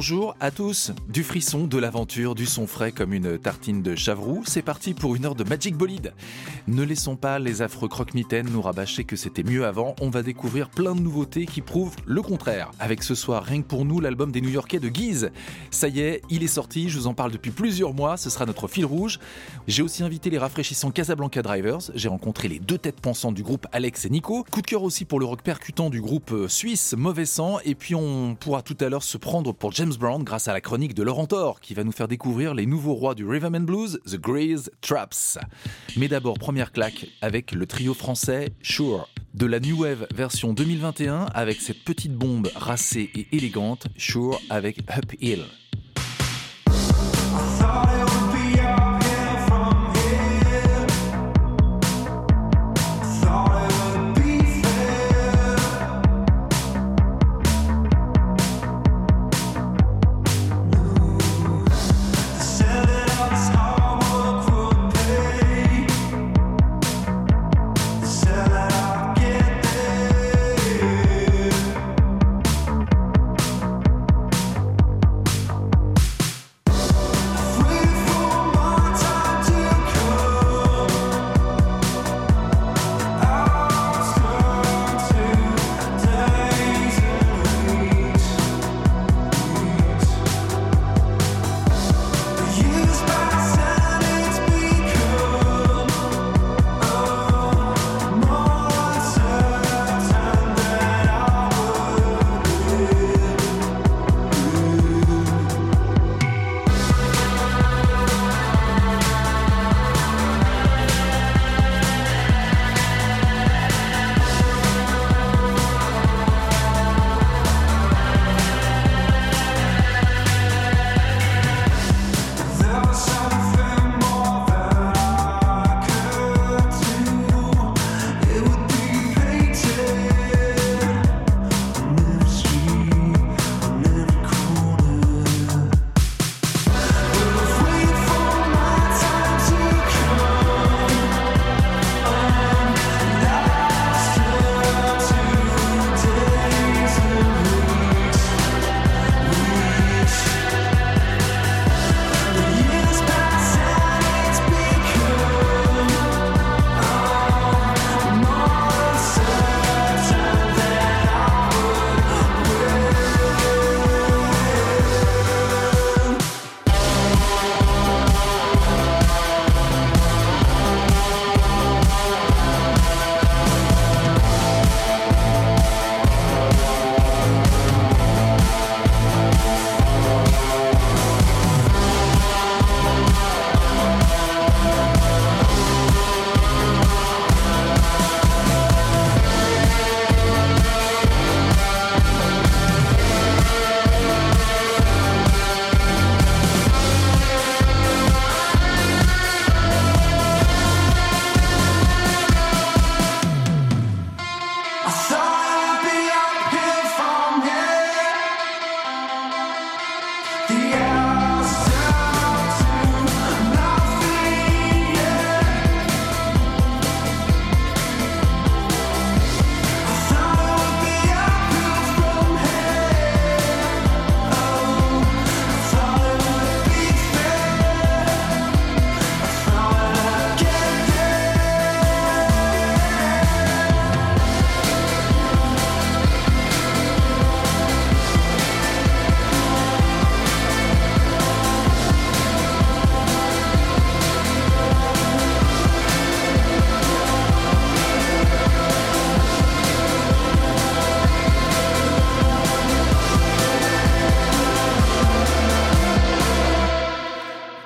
Bonjour à tous. Du frisson, de l'aventure, du son frais comme une tartine de chavroux, c'est parti pour une heure de Magic Bolide. Ne laissons pas les affreux croque-mitaines nous rabâcher que c'était mieux avant, on va découvrir plein de nouveautés qui prouvent le contraire. Avec ce soir, rien que pour nous, l'album des New-Yorkais de Guise. Ça y est, il est sorti, je vous en parle depuis plusieurs mois, ce sera notre fil rouge. J'ai aussi invité les rafraîchissants Casablanca Drivers, j'ai rencontré les deux têtes pensantes du groupe Alex et Nico. Coup de cœur aussi pour le rock percutant du groupe euh, suisse Mauvais Sang, et puis on pourra tout à l'heure se prendre pour James Brown grâce à la chronique de Laurent Thor qui va nous faire découvrir les nouveaux rois du Rhythm and Blues, The Grease Traps. Mais d'abord, première claque avec le trio français Sure. De la New Wave version 2021 avec cette petite bombe racée et élégante, Sure avec Up Hill.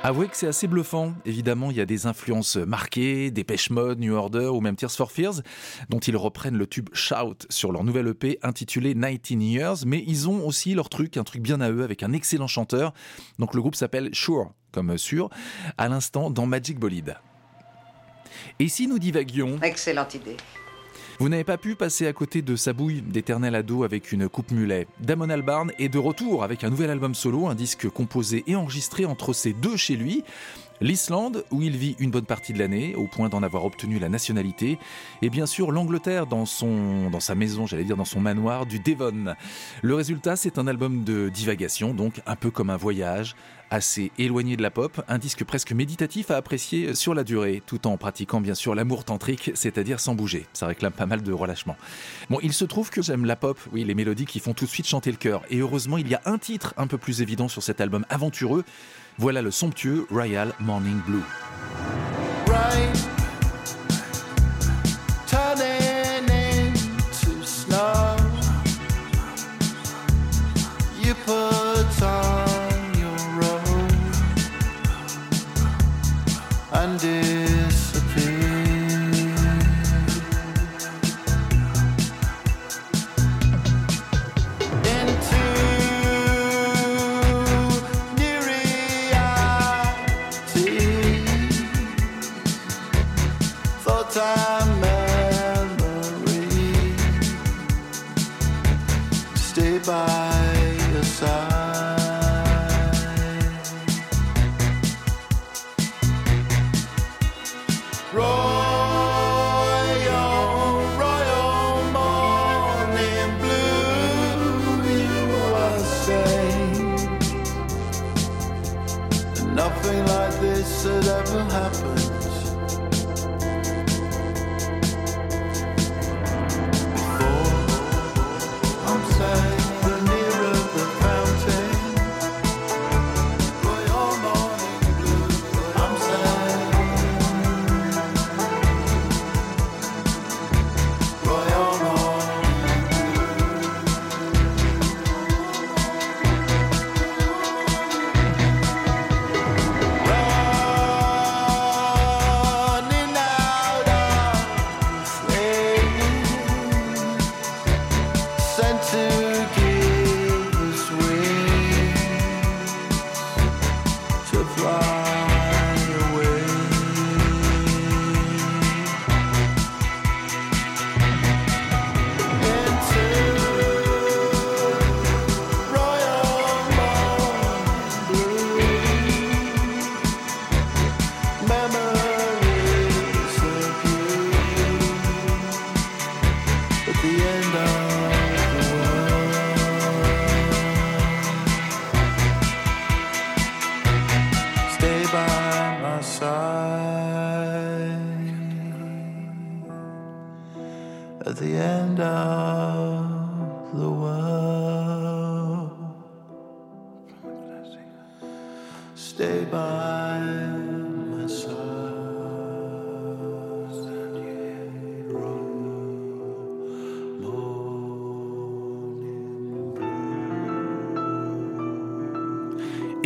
Avouez que c'est assez bluffant. Évidemment, il y a des influences marquées, des Pêche Mode, New Order ou même Tears for Fears, dont ils reprennent le tube Shout sur leur nouvelle EP intitulée 19 Years, mais ils ont aussi leur truc, un truc bien à eux avec un excellent chanteur. Donc le groupe s'appelle Sure, comme sûr, à l'instant dans Magic Bolide. Et si nous divaguions? Excellente idée. Vous n'avez pas pu passer à côté de sa bouille d'éternel ado avec une coupe mulet. Damon Albarn est de retour avec un nouvel album solo, un disque composé et enregistré entre ces deux chez lui. L'Islande, où il vit une bonne partie de l'année, au point d'en avoir obtenu la nationalité, et bien sûr l'Angleterre dans, sa maison, j'allais dire dans son manoir du Devon. Le résultat, c'est un album de divagation, donc un peu comme un voyage, assez éloigné de la pop, un disque presque méditatif à apprécier sur la durée, tout en pratiquant bien sûr l'amour tantrique, c'est-à-dire sans bouger. Ça réclame pas mal de relâchement. Bon, il se trouve que j'aime la pop, oui, les mélodies qui font tout de suite chanter le cœur, et heureusement, il y a un titre un peu plus évident sur cet album aventureux. Voilà le somptueux Royal Morning Blue. Stay by your side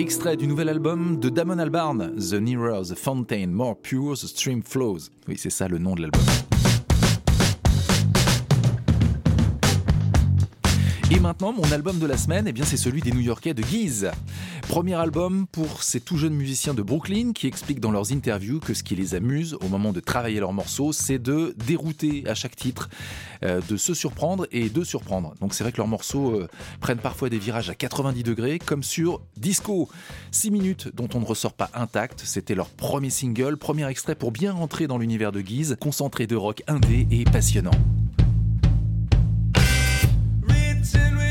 Extrait du nouvel album de Damon Albarn, The Nearer the Fountain, More Pure the Stream Flows. Oui, c'est ça le nom de l'album. Et maintenant, mon album de la semaine, eh bien, c'est celui des New-Yorkais de Guise. Premier album pour ces tout jeunes musiciens de Brooklyn qui expliquent dans leurs interviews que ce qui les amuse au moment de travailler leurs morceaux, c'est de dérouter à chaque titre, euh, de se surprendre et de surprendre. Donc c'est vrai que leurs morceaux euh, prennent parfois des virages à 90 degrés, comme sur Disco. 6 minutes dont on ne ressort pas intact, c'était leur premier single, premier extrait pour bien rentrer dans l'univers de Guise, concentré de rock indé et passionnant. dancing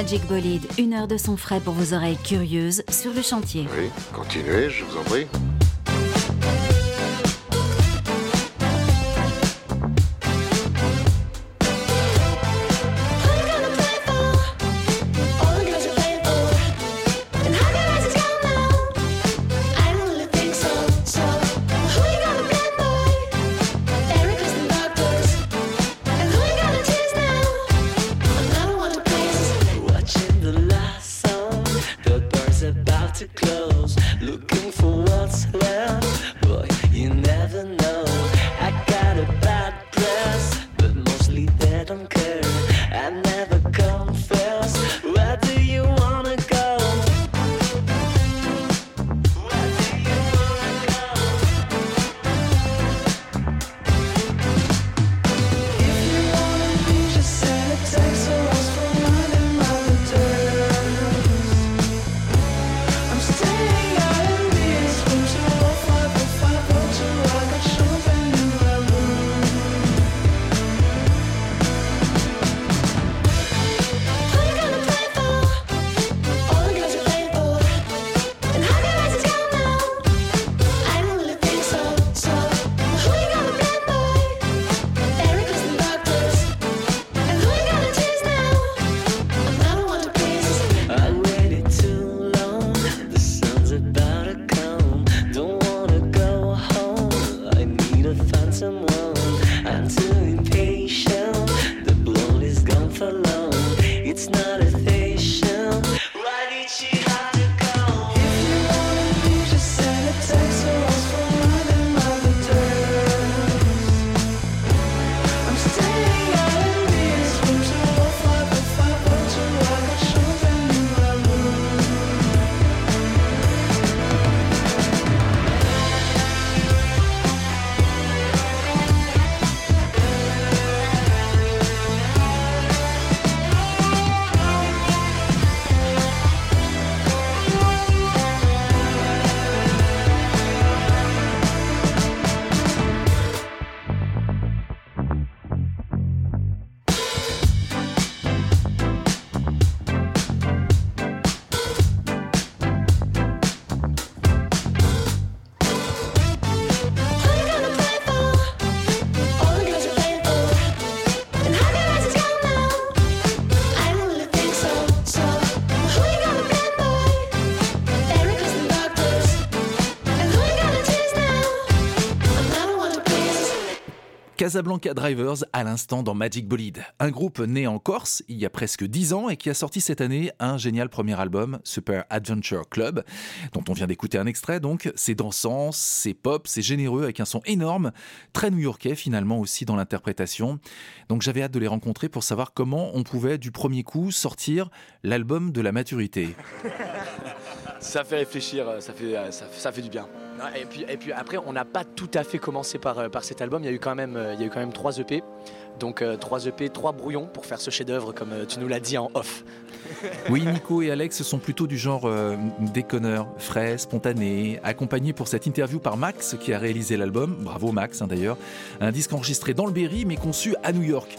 Magic Bolide, une heure de son frais pour vos oreilles curieuses sur le chantier. Oui, continuez, je vous en prie. Casablanca Drivers à l'instant dans Magic Bolide. Un groupe né en Corse il y a presque 10 ans et qui a sorti cette année un génial premier album, Super Adventure Club, dont on vient d'écouter un extrait donc. C'est dansant, c'est pop, c'est généreux avec un son énorme, très new-yorkais finalement aussi dans l'interprétation. Donc j'avais hâte de les rencontrer pour savoir comment on pouvait du premier coup sortir l'album de la maturité. Ça fait réfléchir, euh, ça fait, euh, ça, ça fait du bien. Et puis, et puis après, on n'a pas tout à fait commencé par, euh, par cet album. Il y a eu quand même, euh, il y a eu quand même trois EP. Donc euh, trois EP, trois brouillons pour faire ce chef-d'œuvre, comme euh, tu nous l'as dit en off. Oui, Nico et Alex sont plutôt du genre euh, déconneurs, frais, spontanés, accompagnés pour cette interview par Max qui a réalisé l'album. Bravo Max hein, d'ailleurs. Un disque enregistré dans le Berry mais conçu à New York.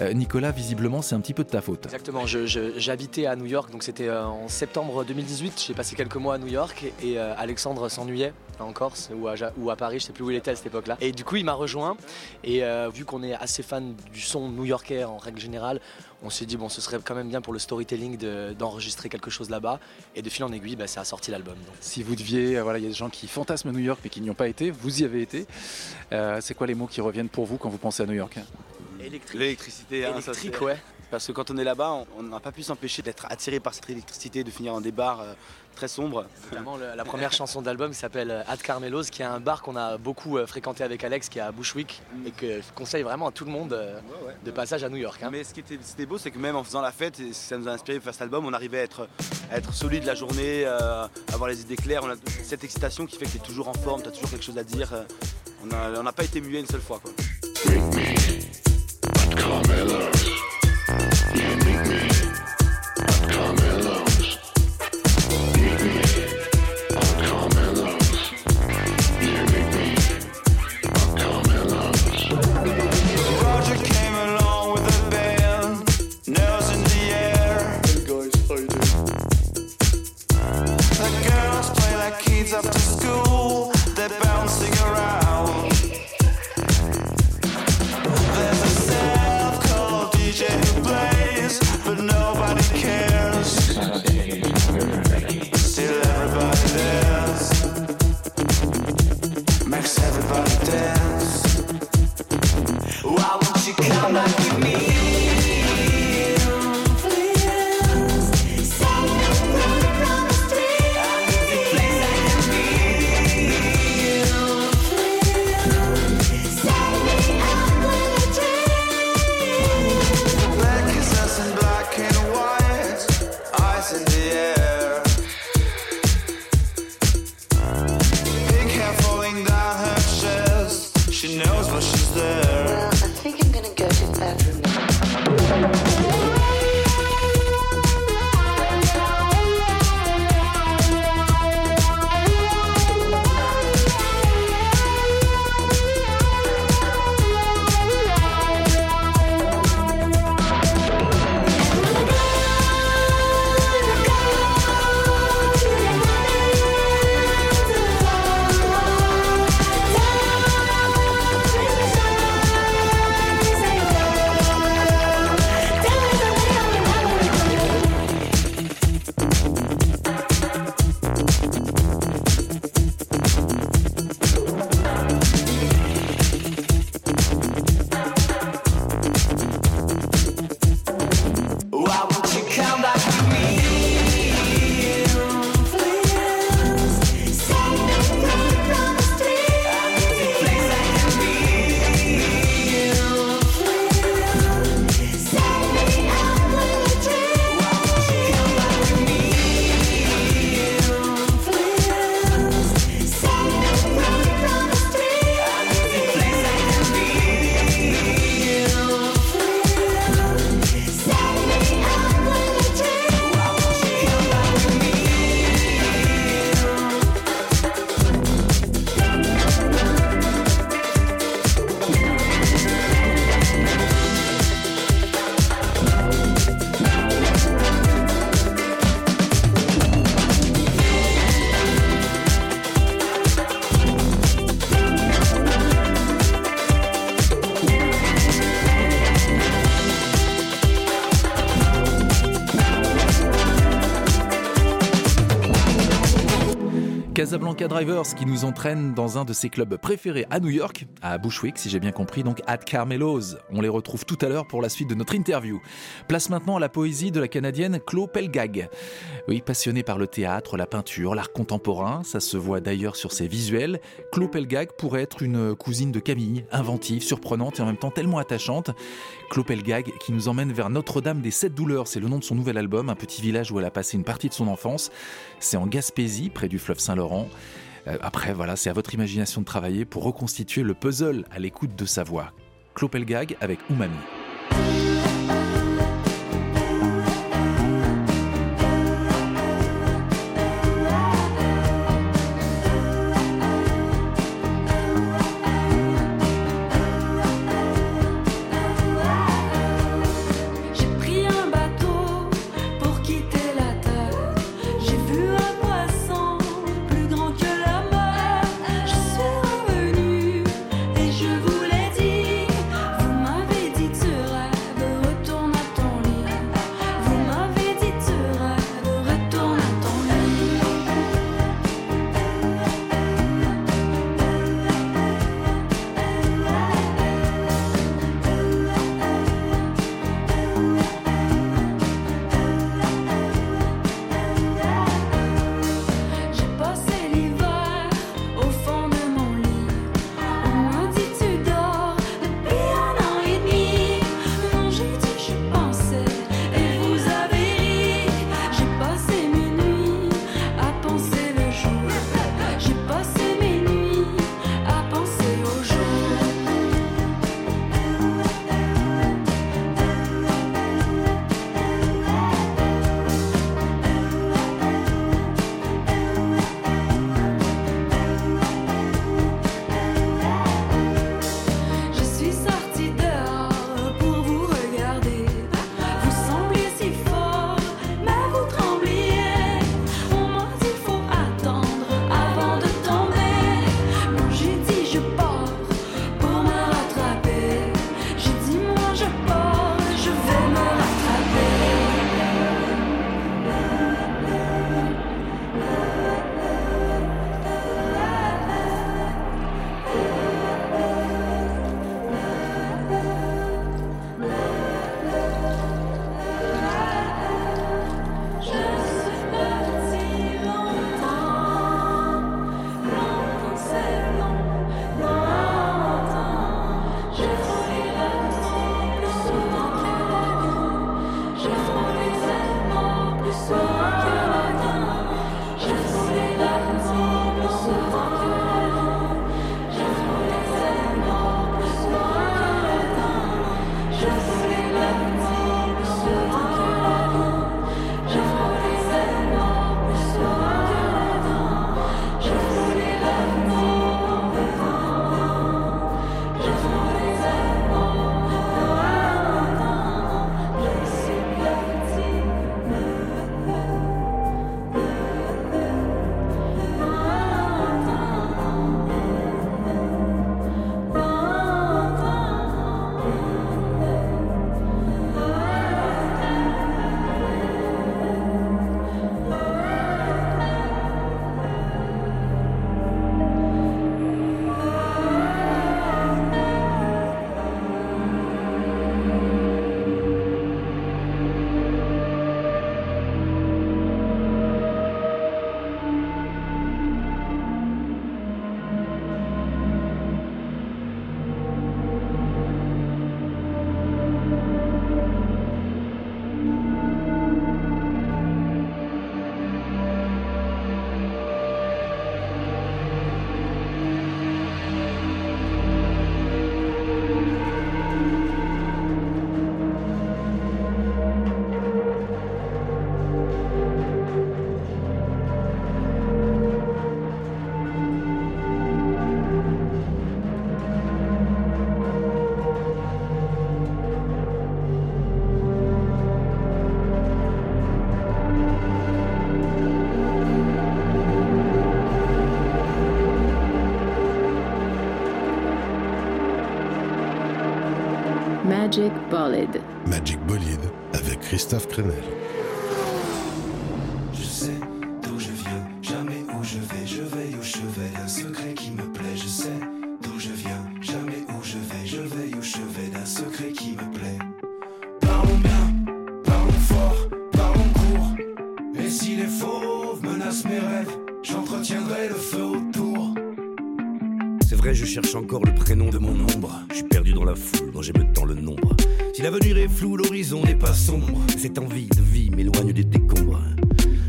Euh, Nicolas, visiblement, c'est un petit peu de ta faute. Exactement, j'habitais à New York, donc c'était euh, en septembre 2018. J'ai passé quelques mois à New York et, et, euh, Alexandre s'ennuyait en Corse ou à, Ja- ou à Paris, je sais plus où il était à cette époque-là. Et du coup, il m'a rejoint et euh, vu qu'on est assez fan du son new-yorkais en règle générale, on s'est dit bon, ce serait quand même bien pour le storytelling de- d'enregistrer quelque chose là-bas. Et de fil en aiguille, bah, ça a sorti l'album. Si vous deviez, euh, voilà, il y a des gens qui fantasment New York mais qui n'y ont pas été, vous y avez été. Euh, c'est quoi les mots qui reviennent pour vous quand vous pensez à New York? L'électricité, hein, ça, Électrique, ouais. Parce que quand on est là-bas, on- n'a pas pu s'empêcher d'être attiré par cette électricité, de finir dans des bars euh, très sombres. Notamment, le- la première chanson de l'album s'appelle euh, Ad Carmelos, qui est un bar qu'on a beaucoup euh, fréquenté avec Alex, qui est à Bushwick, et que je conseille vraiment à tout le monde euh, de passage à New York. hein. Mais ce qui était, beau, c'est que même en faisant la fête, et ça nous a inspiré pour faire cet album, on arrivait à être, à être solide la journée, euh, avoir les idées claires. On a cette excitation qui fait que tu es toujours en forme, tu as toujours quelque chose à dire. euh, on n'a pas été muet une seule fois. Quoi. Carmella, you make me. Drivers qui nous entraîne dans un de ses clubs préférés à New York, à Bushwick si j'ai bien compris, donc at Carmelo's. On les retrouve tout à l'heure pour la suite de notre interview. Place maintenant à la poésie de la Canadienne Chloé Pelgag. Oui, passionnée par le théâtre, la peinture, l'art contemporain, ça se voit d'ailleurs sur ses visuels. Chloé Pelgag pourrait être une cousine de Camille, inventive, surprenante et en même temps tellement attachante. Chloé Pelgag qui nous emmène vers Notre-Dame des Sept Douleurs, c'est le nom de son nouvel album, un petit village où elle a passé une partie de son enfance. C'est en Gaspésie, près du fleuve Saint-Laurent. Euh, après, voilà, c'est à votre imagination de travailler pour reconstituer le puzzle à l'écoute de sa voix. Clopelgag avec Umami. Magic Bolide. Magic avec Christophe Crenel. Flou, l'horizon n'est pas sombre. Cette envie de vie m'éloigne des décombres.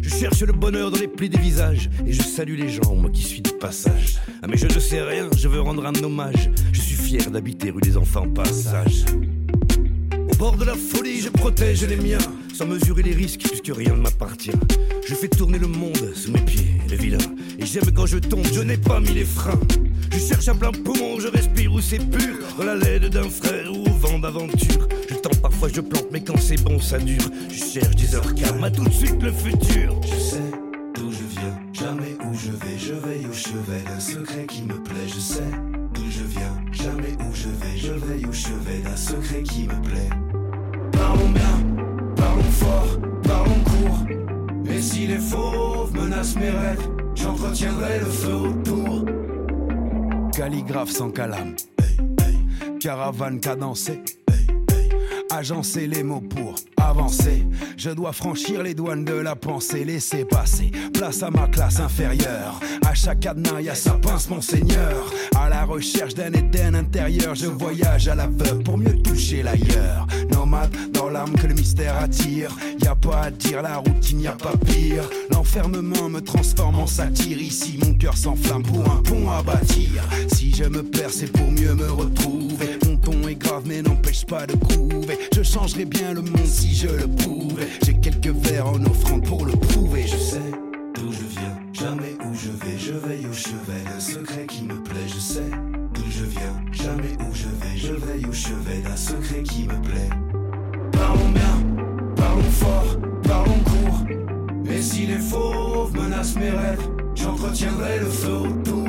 Je cherche le bonheur dans les plis des visages. Et je salue les gens, moi qui suis de passage. Ah, mais je ne sais rien, je veux rendre un hommage. Je suis fier d'habiter rue des enfants passage. Au bord de la folie, je protège les miens, sans mesurer les risques, puisque rien ne m'appartient. Je fais tourner le monde sous mes pieds, le vilain. Et j'aime quand je tombe, je n'ai pas mis les freins. Je cherche un plein poumon, je respire où c'est pur, la laide d'un frère ou au vent d'aventure. Parfois, je plante, mais quand c'est bon, ça dure. Je cherche des heures calmes, à tout de suite le futur. Je sais d'où je viens, jamais où je vais, je où je vais, d'un secret qui me plaît, je sais d'où je viens, jamais où je vais, je où je vais, d'un secret qui me plaît. Parlons bien, parlons fort, parlons court. Et si les fauves menacent mes rêves, j'entretiendrai le feu autour. Calligraphe sans calame. Caravane cadencée. Agencer les mots pour avancer. Je dois franchir les douanes de la pensée, laisser passer. Place à ma classe inférieure. À chaque cadenas, y a sa pince, monseigneur. À la recherche d'un Éden intérieur, je voyage à l'aveugle pour mieux toucher l'ailleurs. Nomade dans l'âme que le mystère attire. Y a pas à dire, la routine, y a pas pire. L'enfermement me transforme en satire. Ici, mon cœur s'enflamme pour un pont à bâtir. Si je me perds, c'est pour mieux me retrouver. Mais n'empêche pas de groover. Je changerais bien le monde si je le pouvais. J'ai quelques vers en offrande pour le prouver. Je sais d'où je viens, jamais où je vais, je où je vais, d'un secret qui me plaît, je sais d'où je viens, jamais où je vais, je où je vais, d'un secret qui me plaît. Parlons bien, parlons fort, parlons court. Et si les fauves menacent mes rêves, j'entretiendrai le feu autour.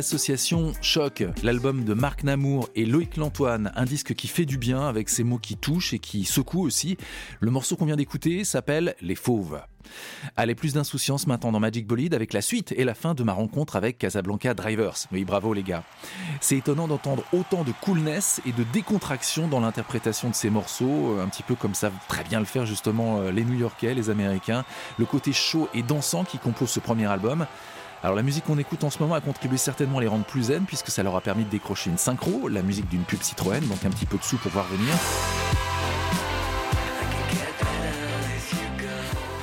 Quelle association choc L'album de Marc Namour et Loïc Lantoine, un disque qui fait du bien avec ses mots qui touchent et qui secouent aussi. Le morceau qu'on vient d'écouter s'appelle Les Fauves. Allez, plus d'insouciance maintenant dans Magic Bolide avec la suite et la fin de ma rencontre avec Casablanca Drivers. Oui, bravo les gars. C'est étonnant d'entendre autant de coolness et de décontraction dans l'interprétation de ces morceaux, un petit peu comme savent très bien le faire justement euh, les New-Yorkais, les Américains. Le côté chaud et dansant qui compose ce premier album. Alors la musique qu'on écoute en ce moment a contribué certainement à les rendre plus zen puisque ça leur a permis de décrocher une synchro, la musique d'une pub Citroën, donc un petit peu de sous pour voir venir.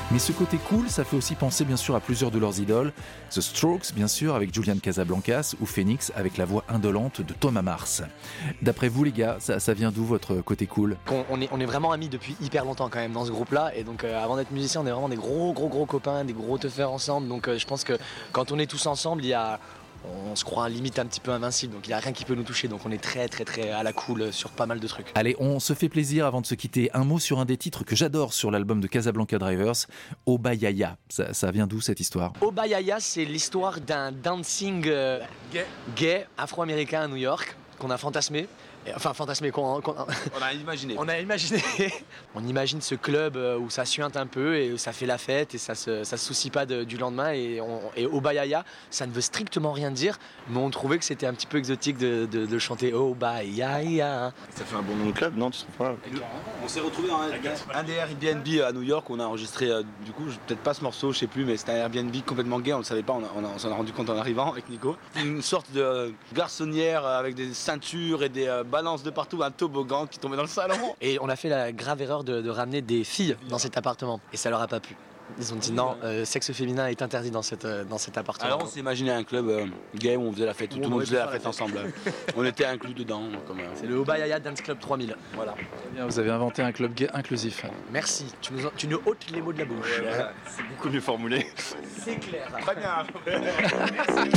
Mais ce côté cool, ça fait aussi penser bien sûr à plusieurs de leurs idoles. The Strokes, bien sûr, avec Julian Casablancas, ou Phoenix, avec la voix indolente de Thomas Mars. D'après vous, les gars, ça, vient d'où votre côté cool? On, on est, on est vraiment amis depuis hyper longtemps quand même dans ce groupe-là. Et donc euh, avant d'être musicien, on est vraiment des gros, gros, gros copains, des gros teufeurs ensemble. Donc euh, je pense que quand on est tous ensemble, il y a, on se croit limite un petit peu invincible. Donc il n'y a rien qui peut nous toucher. Donc on est très, très, très à la cool sur pas mal de trucs. Allez, on se fait plaisir avant de se quitter. Un mot sur un des titres que j'adore sur l'album de Casablanca Drivers, Obayaya. Ça, ça vient d'où cette histoire? Obayaya, c'est l'histoire d'un dancing euh, gay, afro-américain à New York qu'on a fantasmé. Et- Enfin, fantasmé, qu'on On a imaginé. On a imaginé. On imagine ce club euh, où ça suinte un peu et où ça fait la fête et ça se, ça se soucie pas de- du lendemain. Et, on, et Obayaya, ça ne veut strictement rien dire, mais on trouvait que c'était un petit peu exotique de, de- de chanter Obayaya. Ça fait un bon nom de club, non Tu trouves pas On s'est retrouvé dans un, un des Airbnb à New York. On a enregistré, euh, du coup, je- peut-être pas ce morceau, je sais plus, mais c'était un Airbnb complètement gay. On le savait pas, on, s'en a rendu compte en arrivant avec Nico. Une sorte de euh, garçonnière avec des ceintures et des euh, balance de partout un toboggan qui tombait dans le salon. Et on a fait la grave erreur de, ramener des filles dans cet appartement. Et ça leur a pas plu. Ils ont dit non, euh, sexe féminin est interdit dans, cette, euh, dans cet appartement. Alors on s'est imaginé un club euh, gay où on faisait la fête, tout le monde faisait la fête ensemble. on était inclus dedans. C'est le Obayaya Dance Club 3000. Voilà. Eh bien, vous avez inventé un club gay inclusif. Merci, tu nous, tu nous ôtes les mots de la bouche. C'est beaucoup mieux formulé. C'est clair. Très bien. Merci.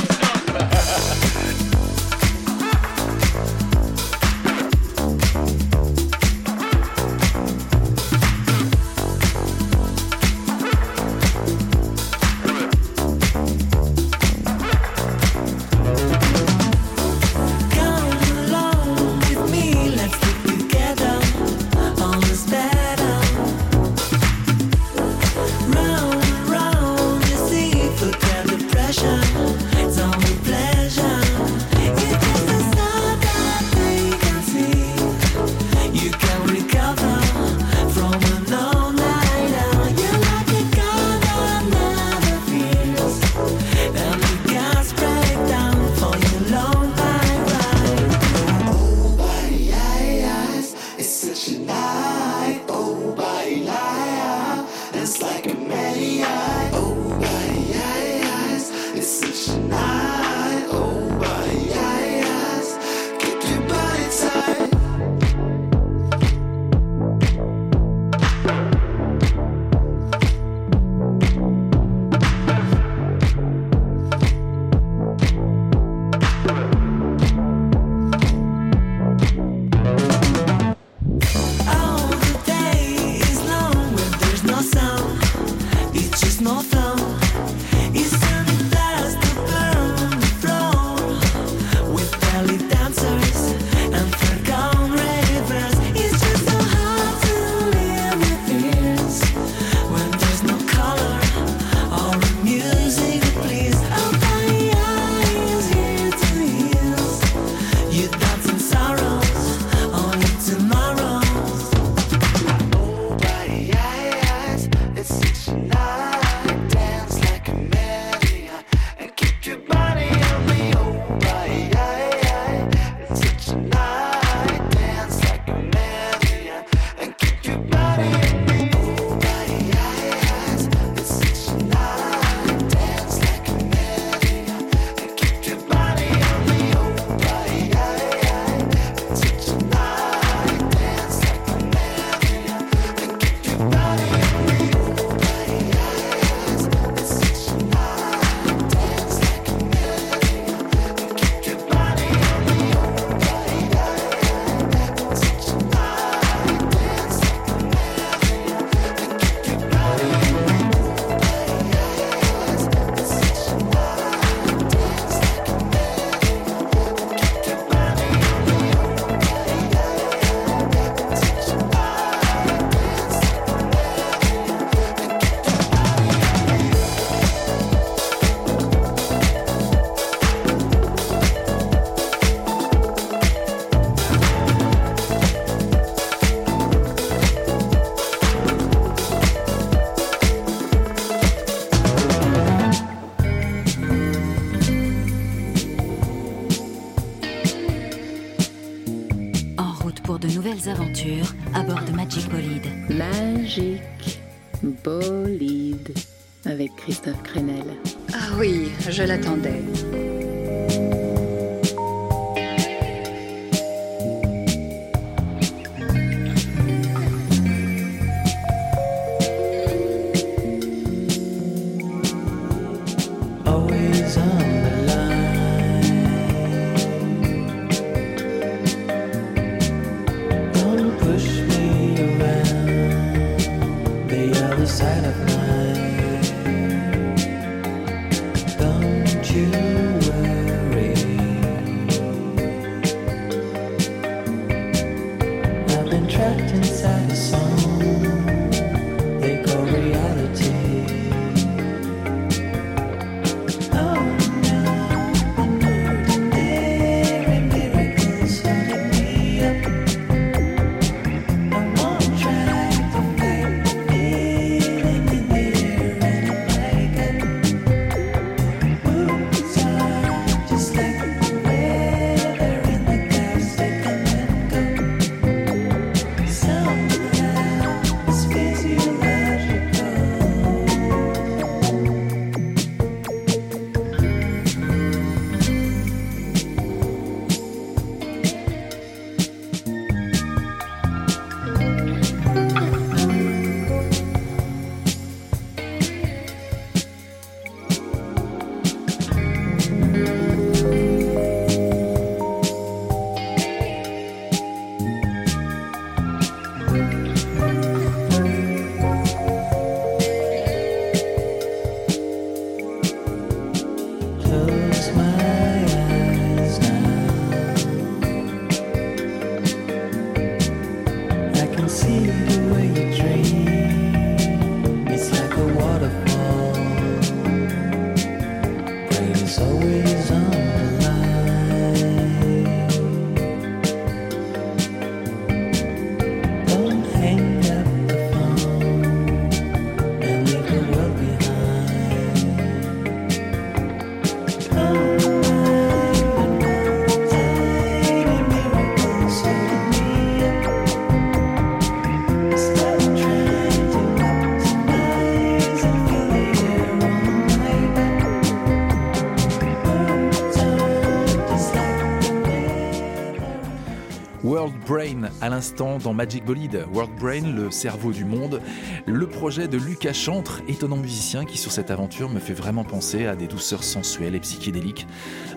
à l'instant dans Magic Bolide, World Brain, le cerveau du monde, le projet de Lucas Chantre, étonnant musicien qui sur cette aventure me fait vraiment penser à des douceurs sensuelles et psychédéliques,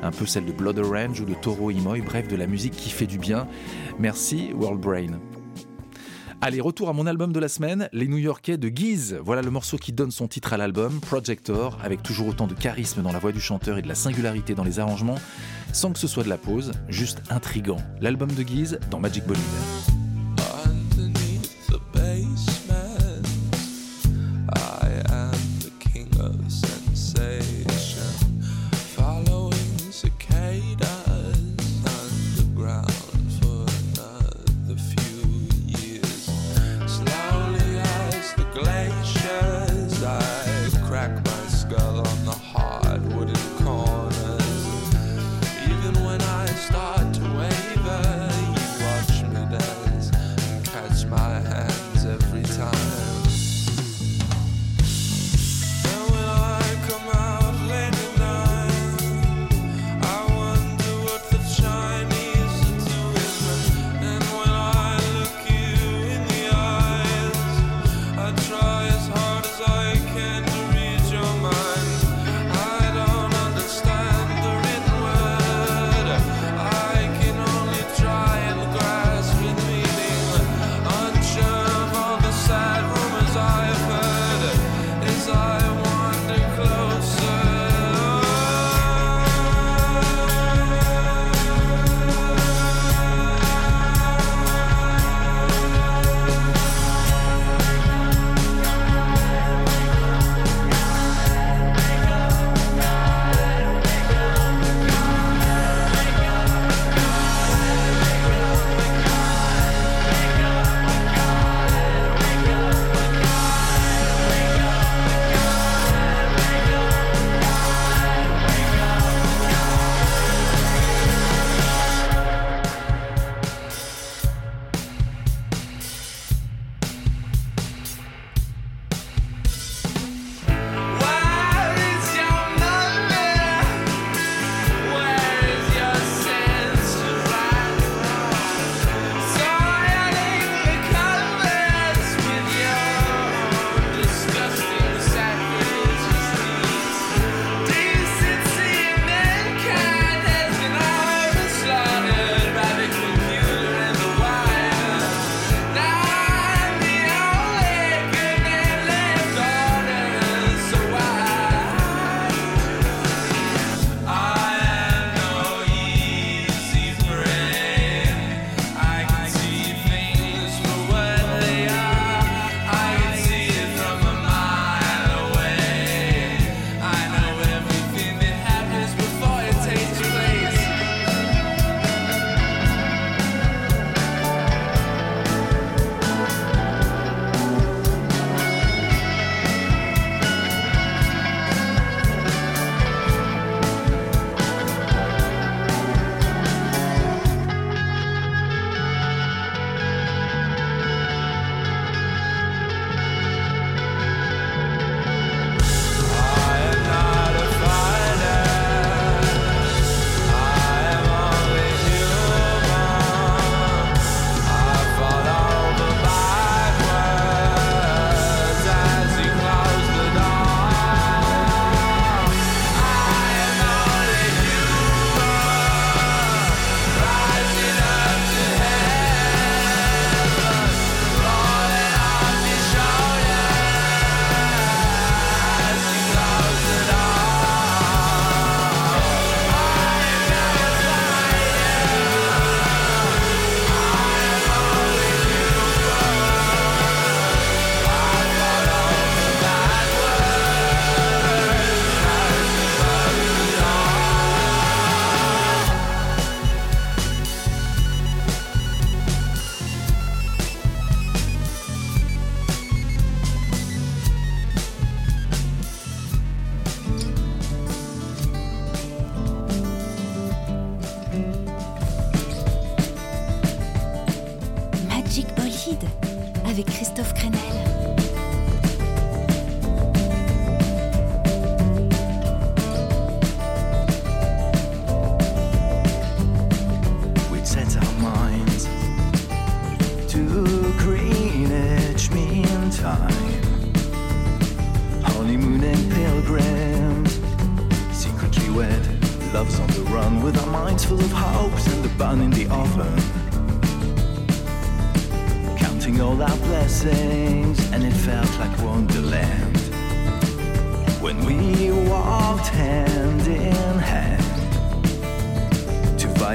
un peu celle de Blood Orange ou de Toro Imoy, bref de la musique qui fait du bien. Merci World Brain. Allez, retour à mon album de la semaine, Les New Yorkais de Guise. Voilà le morceau qui donne son titre à l'album, Projector, avec toujours autant de charisme dans la voix du chanteur et de la singularité dans les arrangements, sans que ce soit de la pause, juste intrigant. L'album de Guise dans Magic Bolide.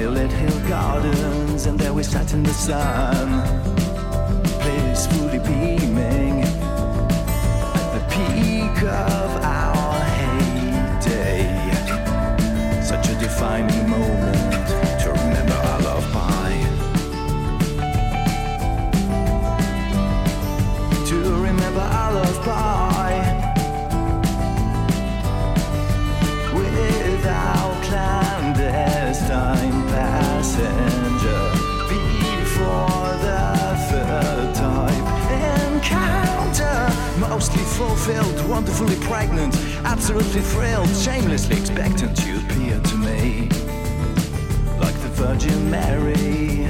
Violet Hill Gardens, and there we sat in the sun, blissfully beaming at the peak of our heyday. Such a defining moment fulfilled, wonderfully pregnant, absolutely thrilled, shamelessly expectant. You appear to me like the Virgin Mary.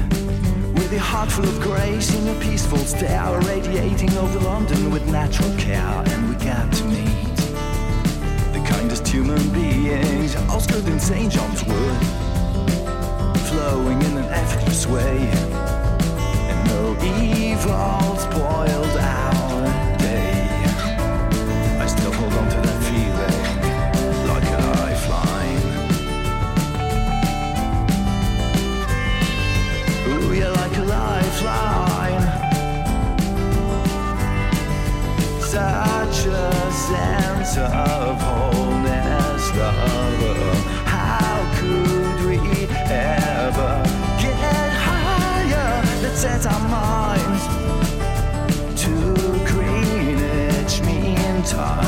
With a heart full of grace in a peaceful stare, radiating over London with natural care, and we got to meet the kindest human beings, Oscar in St. John's Wood, flowing in an effortless way, and no evil set our minds to Greenwich Mean Time.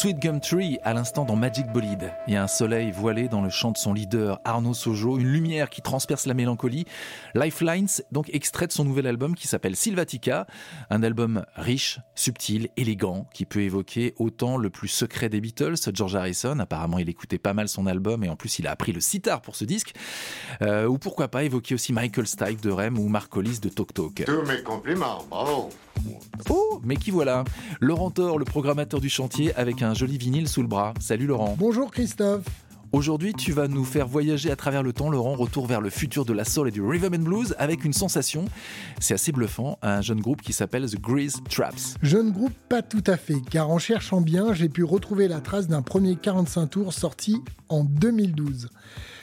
Sweet Gum Tree, à l'instant dans Magic Bolide. Il y a un soleil voilé dans le chant de son leader Arnaud Sojo, une lumière qui transperce la mélancolie. Lifelines, donc extrait de son nouvel album qui s'appelle Sylvatica, un album riche, subtil, élégant, qui peut évoquer autant le plus secret des Beatles, George Harrison, apparemment il écoutait pas mal son album et en plus il a appris le sitar pour ce disque, Euh, ou pourquoi pas évoquer aussi Michael Stipe de Rem ou Mark Hollis de Tok Tok. Tous mes compliments, bravo. Oh, mais qui voilà Laurent Thor, le programmateur du chantier, avec un joli vinyle sous le bras. Salut Laurent. Bonjour Christophe. Aujourd'hui, tu vas nous faire voyager à travers le temps, Laurent, retour vers le futur de la soul et du rhythm and blues avec une sensation, c'est assez bluffant, un jeune groupe qui s'appelle The Grease Traps. Jeune groupe, pas tout à fait, car en cherchant bien, j'ai pu retrouver la trace d'un premier 45 tours sorti en 2012.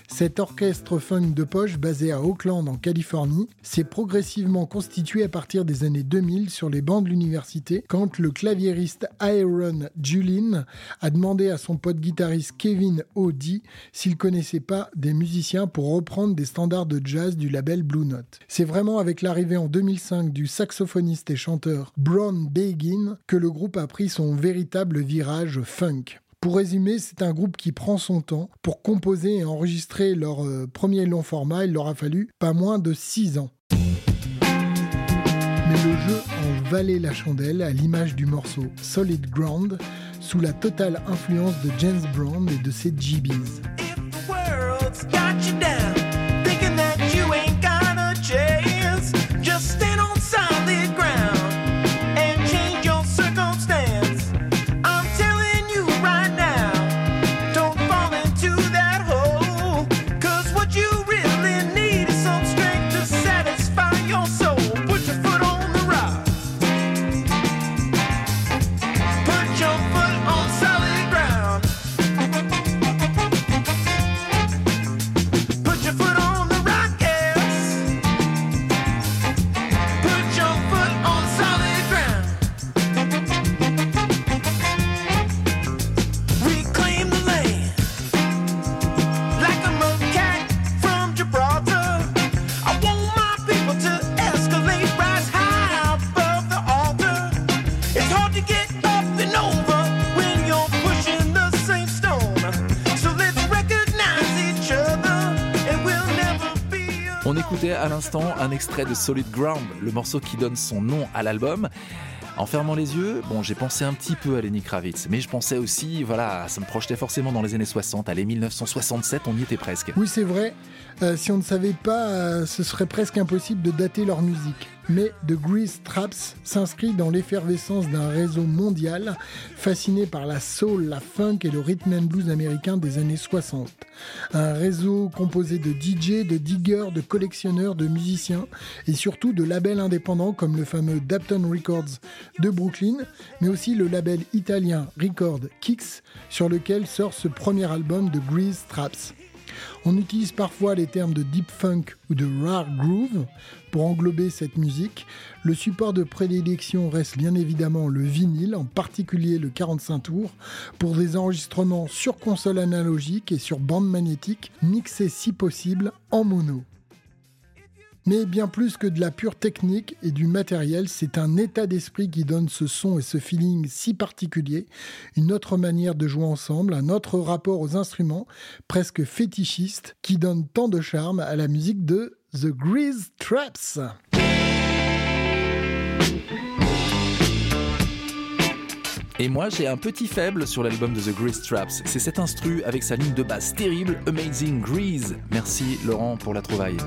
Cet orchestre funk de poche basé à Oakland en Californie s'est progressivement constitué à partir des années 2000 sur les bancs de l'université quand le claviériste Aaron Julin a demandé à son pote guitariste Kevin O'D s'il connaissait pas des musiciens pour reprendre des standards de jazz du label Blue Note. C'est vraiment avec l'arrivée en 2005 du saxophoniste et chanteur Brown Begin que le groupe a pris son véritable virage funk. Pour résumer, c'est un groupe qui prend son temps. Pour composer et enregistrer leur euh, premier long format, il leur a fallu pas moins de 6 ans. Mais le jeu en valait la chandelle à l'image du morceau Solid Ground, sous la totale influence de James Brown et de ses GBs. L'instant un extrait de Solid Ground, le morceau qui donne son nom à l'album. En fermant les yeux, bon, j'ai pensé un petit peu à Lenny Kravitz, mais je pensais aussi, voilà, ça me projetait forcément dans les années 60. Allez, 1967, on y était presque. Oui, c'est vrai. Euh, si on ne savait pas, euh, ce serait presque impossible de dater leur musique. Mais The Grease Traps s'inscrit dans l'effervescence d'un réseau mondial fasciné par la soul, la funk et le rhythm and blues américain des années 60. Un réseau composé de DJ, de diggers, de collectionneurs, de musiciens et surtout de labels indépendants comme le fameux Dapton Records de Brooklyn, mais aussi le label italien Record Kicks sur lequel sort ce premier album de Grease Traps. On utilise parfois les termes de deep funk ou de rare groove pour englober cette musique. Le support de prédilection reste bien évidemment le vinyle, en particulier le 45 tours, pour des enregistrements sur console analogique et sur bande magnétique, mixés si possible en mono. Mais bien plus que de la pure technique et du matériel, c'est un état d'esprit qui donne ce son et ce feeling si particulier, une autre manière de jouer ensemble, un autre rapport aux instruments, presque fétichiste, qui donne tant de charme à la musique de The Grease Traps. Et moi, j'ai un petit faible sur l'album de The Grease Traps. C'est cet instru avec sa ligne de basse terrible, Amazing Grease. Merci Laurent pour la trouvaille.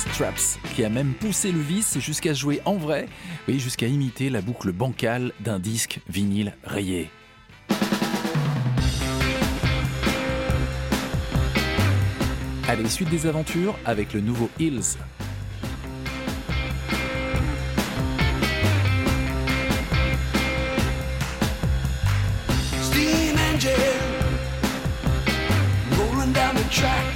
Grease Traps, qui a même poussé le vice jusqu'à jouer en vrai, oui, jusqu'à imiter la boucle bancale d'un disque vinyle rayé. Allez, suite des aventures avec le nouveau Hills. Steam engine rolling down the tracks.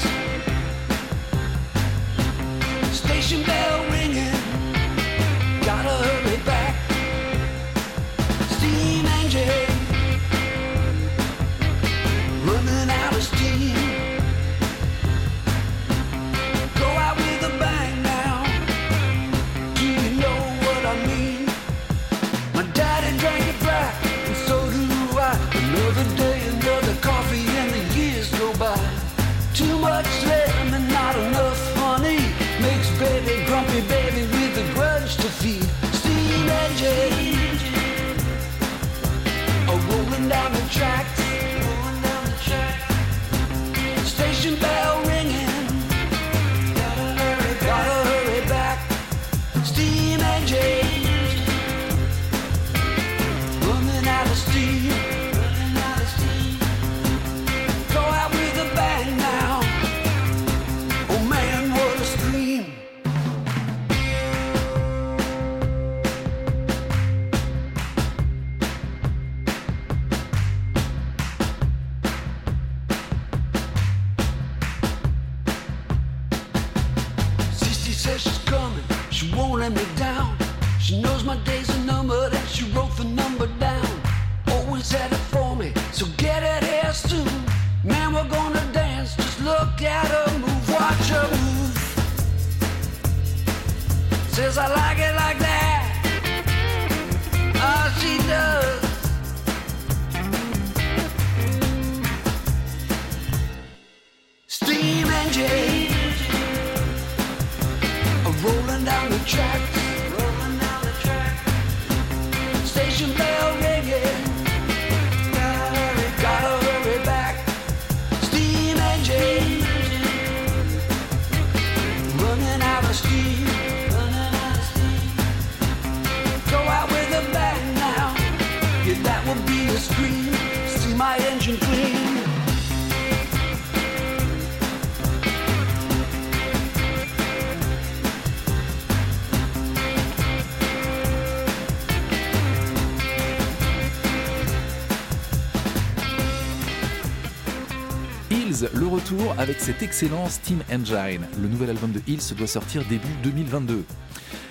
Avec cet excellent Steam Engine. Le nouvel album de Hills doit sortir début 2022.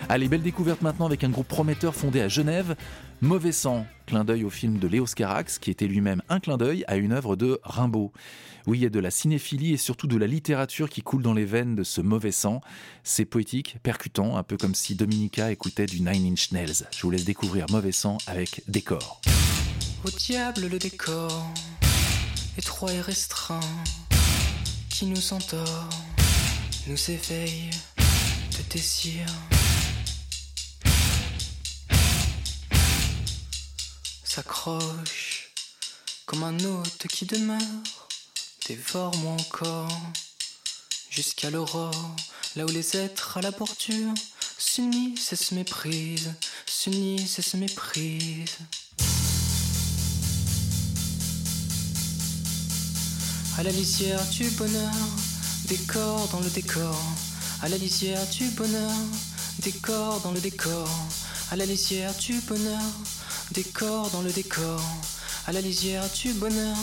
Allez, belle découverte maintenant avec un groupe prometteur fondé à Genève, Mauvais Sang, clin d'œil au film de Léos Carax, qui était lui-même un clin d'œil à une œuvre de Rimbaud. Oui, il y a de la cinéphilie et surtout de la littérature qui coule dans les veines de ce Mauvais Sang. C'est poétique, percutant, un peu comme si Dominica écoutait du Nine Inch Nails. Je vous laisse découvrir Mauvais Sang avec Décor. Au diable le décor, étroit et restreint, qui nous endort, nous éveille de désir. S'accroche comme un hôte qui demeure, dévore-moi encore, jusqu'à l'aurore, là où les êtres à la bordure s'unissent et se méprisent, s'unissent et se méprisent. À la lisière du bonheur, décor dans le décor. À la lisière du bonheur, décor dans le décor. À la lisière du bonheur, décor dans le décor. À la lisière du bonheur,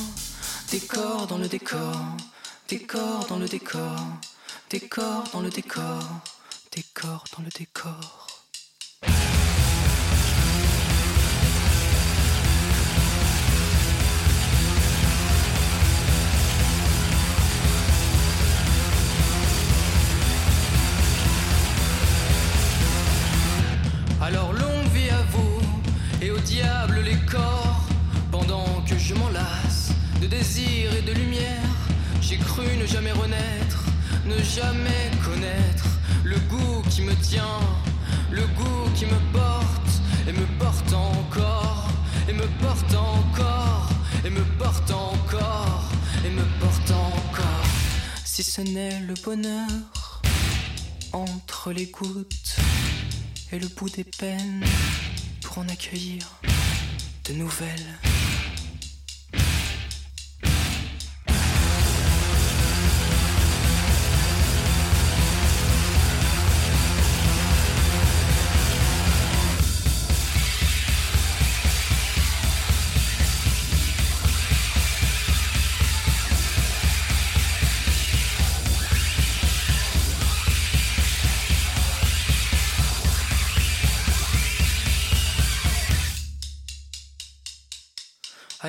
décor dans le décor. Décor dans le décor. Décor dans le décor. Décor dans le décor. Entre les gouttes et le bout des peines pour en accueillir de nouvelles.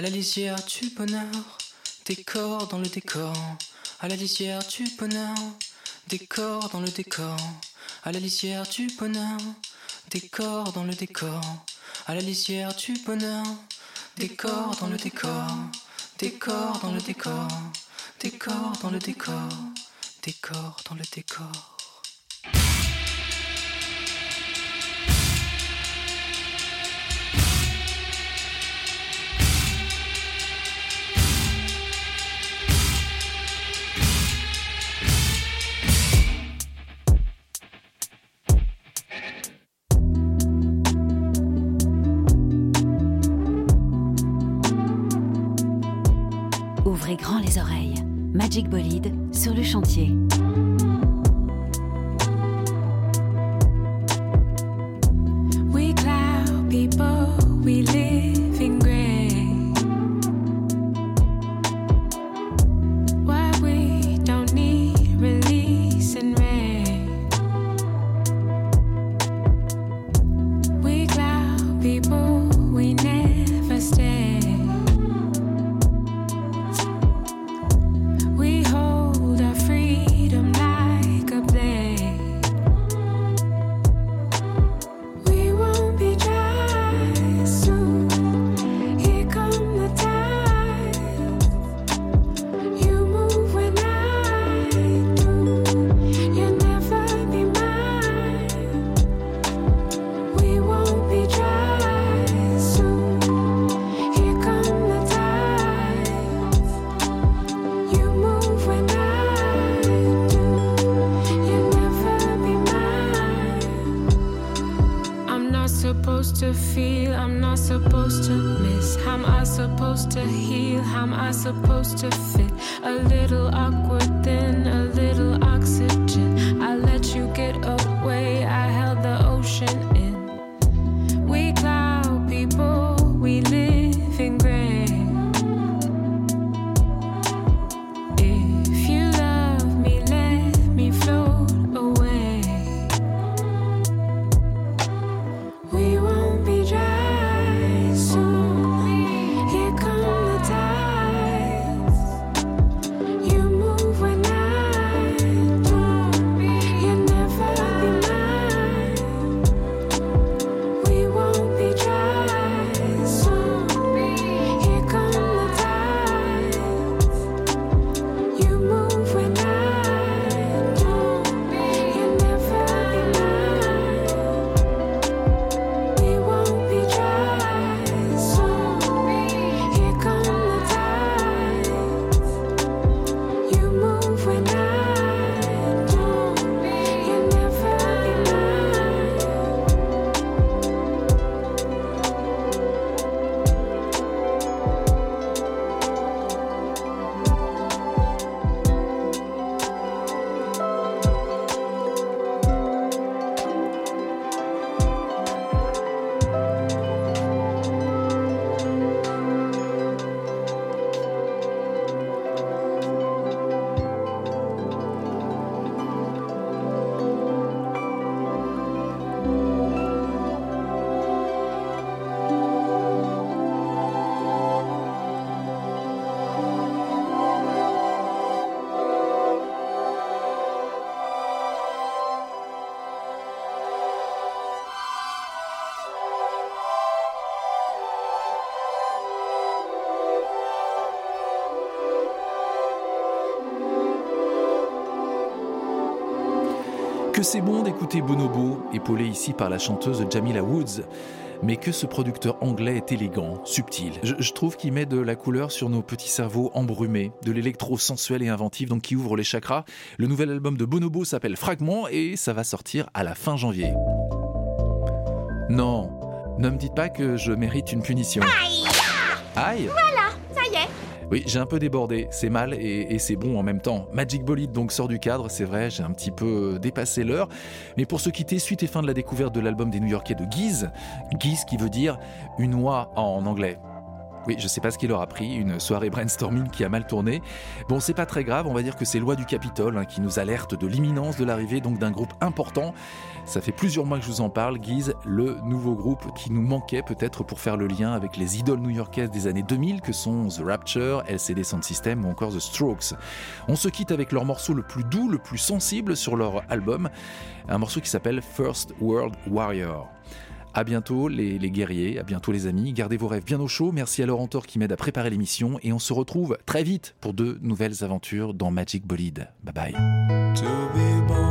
À la lisière du bonheur, décor dans le décor. À la lisière du bonheur, décor dans le décor. À la lisière du bonheur, décor dans le décor. À la lisière du bonheur, décor dans le décor. Décor dans le décor. Décor dans le décor. Décor dans le décor. Magic Bolide sur le chantier. Que c'est bon d'écouter Bonobo, épaulé ici par la chanteuse Jamila Woods. Mais que ce producteur anglais est élégant, subtil. Je, je trouve qu'il met de la couleur sur nos petits cerveaux embrumés, de l'électro sensuel et inventif, donc qui ouvre les chakras. Le nouvel album de Bonobo s'appelle Fragment et ça va sortir à la fin janvier. Non, ne me dites pas que je mérite une punition. Aïe Aïe Oui, j'ai un peu débordé, c'est mal et, c'est bon en même temps. Magic Bolide donc sort du cadre, c'est vrai, j'ai un petit peu euh, dépassé l'heure. Mais pour se quitter, suite et fin de la découverte de l'album des New-Yorkais de Guise, Guise qui veut dire une oie en anglais. Oui, je sais pas ce qu'il leur a pris, une soirée brainstorming qui a mal tourné. Bon, c'est pas très grave, on va dire que c'est loi du Capitole hein, qui nous alerte de l'imminence de l'arrivée d'un groupe important. Ça fait plusieurs mois que je vous en parle, Guise, le nouveau groupe qui nous manquait peut-être pour faire le lien avec les idoles new-yorkaises des années 2000 que sont The Rapture, LCD Sound System ou encore The Strokes. On se quitte avec leur morceau le plus doux, le plus sensible sur leur album, un morceau qui s'appelle First World Warrior. À bientôt les, les guerriers, à bientôt les amis. Gardez vos rêves bien au chaud. Merci à Laurent Thor qui m'aide à préparer l'émission et on se retrouve très vite pour de nouvelles aventures dans Magic Bolide. Bye bye.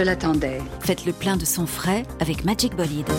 Je l'attendais. Faites le plein de son frais avec Magic Bolide.